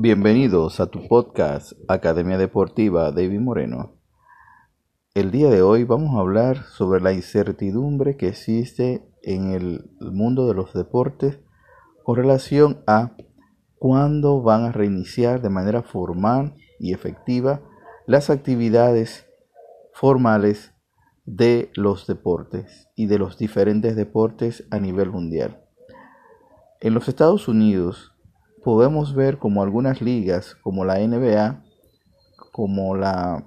Bienvenidos a tu podcast Academia Deportiva David Moreno. El día de hoy vamos a hablar sobre la incertidumbre que existe en el mundo de los deportes con relación a cuándo van a reiniciar de manera formal y efectiva las actividades formales de los deportes y de los diferentes deportes a nivel mundial. En los Estados Unidos podemos ver como algunas ligas, como la NBA, como la,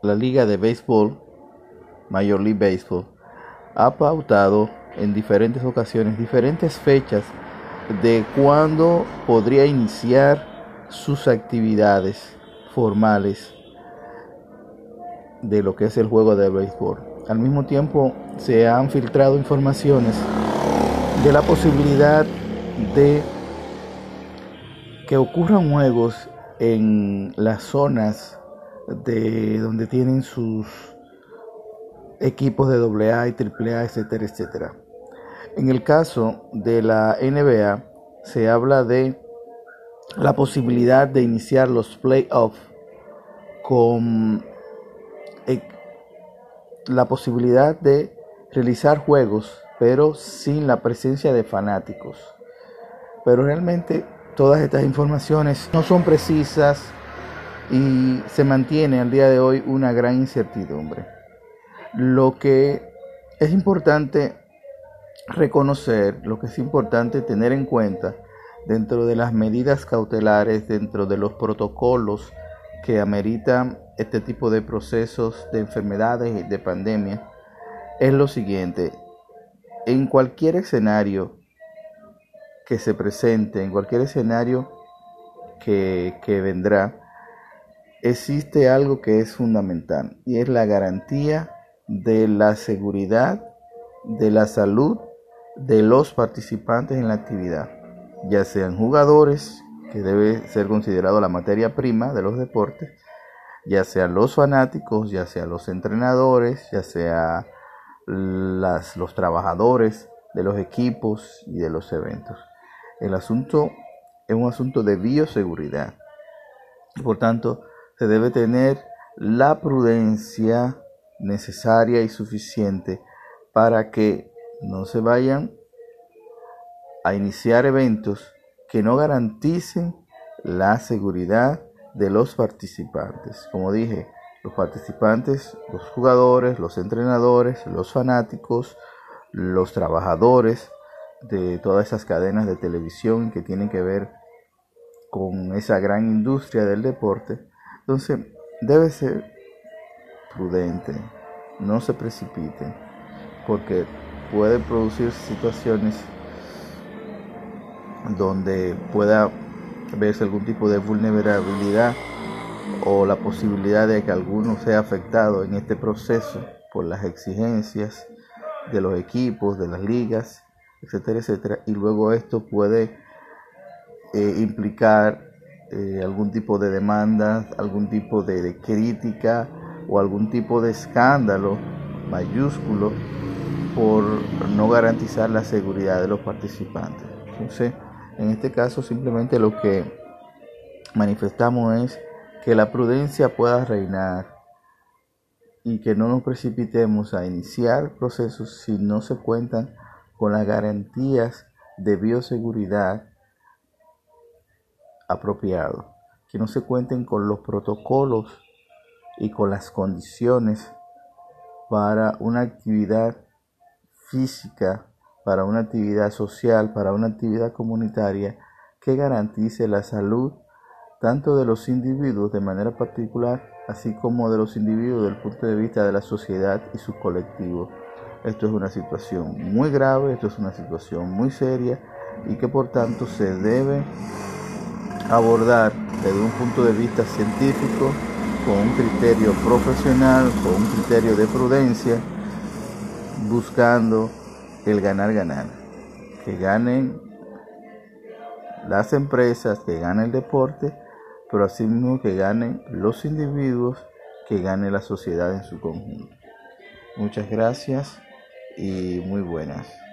la Liga de Béisbol, Major League Baseball, ha pautado en diferentes ocasiones diferentes fechas de cuándo podría iniciar sus actividades formales de lo que es el juego de béisbol. Al mismo tiempo se han filtrado informaciones de la posibilidad de que ocurran juegos en las zonas de donde tienen sus equipos de AA y AAA, etcétera, etcétera. En el caso de la NBA se habla de la posibilidad de iniciar los playoffs con eh, la posibilidad de realizar juegos pero sin la presencia de fanáticos. Pero realmente todas estas informaciones no son precisas y se mantiene al día de hoy una gran incertidumbre. Lo que es importante reconocer, lo que es importante tener en cuenta dentro de las medidas cautelares, dentro de los protocolos que ameritan este tipo de procesos de enfermedades y de pandemia, es lo siguiente en cualquier escenario que se presente, en cualquier escenario que, que vendrá, existe algo que es fundamental y es la garantía de la seguridad, de la salud de los participantes en la actividad, ya sean jugadores, que debe ser considerado la materia prima de los deportes, ya sean los fanáticos, ya sean los entrenadores, ya sea las, los trabajadores de los equipos y de los eventos. El asunto es un asunto de bioseguridad. Por tanto, se debe tener la prudencia necesaria y suficiente para que no se vayan a iniciar eventos que no garanticen la seguridad de los participantes. Como dije, los participantes, los jugadores, los entrenadores, los fanáticos, los trabajadores de todas esas cadenas de televisión que tienen que ver con esa gran industria del deporte. Entonces, debe ser prudente, no se precipite, porque puede producir situaciones donde pueda verse algún tipo de vulnerabilidad o la posibilidad de que alguno sea afectado en este proceso por las exigencias de los equipos, de las ligas, etcétera, etcétera, y luego esto puede eh, implicar eh, algún tipo de demanda, algún tipo de, crítica o algún tipo de escándalo mayúsculo por no garantizar la seguridad de los participantes. Entonces, en este caso simplemente lo que manifestamos es que la prudencia pueda reinar y que no nos precipitemos a iniciar procesos si no se cuentan con las garantías de bioseguridad apropiados, que no se cuenten con los protocolos y con las condiciones para una actividad física, para una actividad social, para una actividad comunitaria que garantice la salud tanto de los individuos de manera particular, así como de los individuos desde el punto de vista de la sociedad y su colectivo. Esto es una situación muy grave, esto es una situación muy seria y que por tanto se debe abordar desde un punto de vista científico, con un criterio profesional, con un criterio de prudencia, buscando el ganar-ganar. Que ganen las empresas, que gane el deporte pero asimismo que ganen los individuos, que gane la sociedad en su conjunto. Muchas gracias y muy buenas.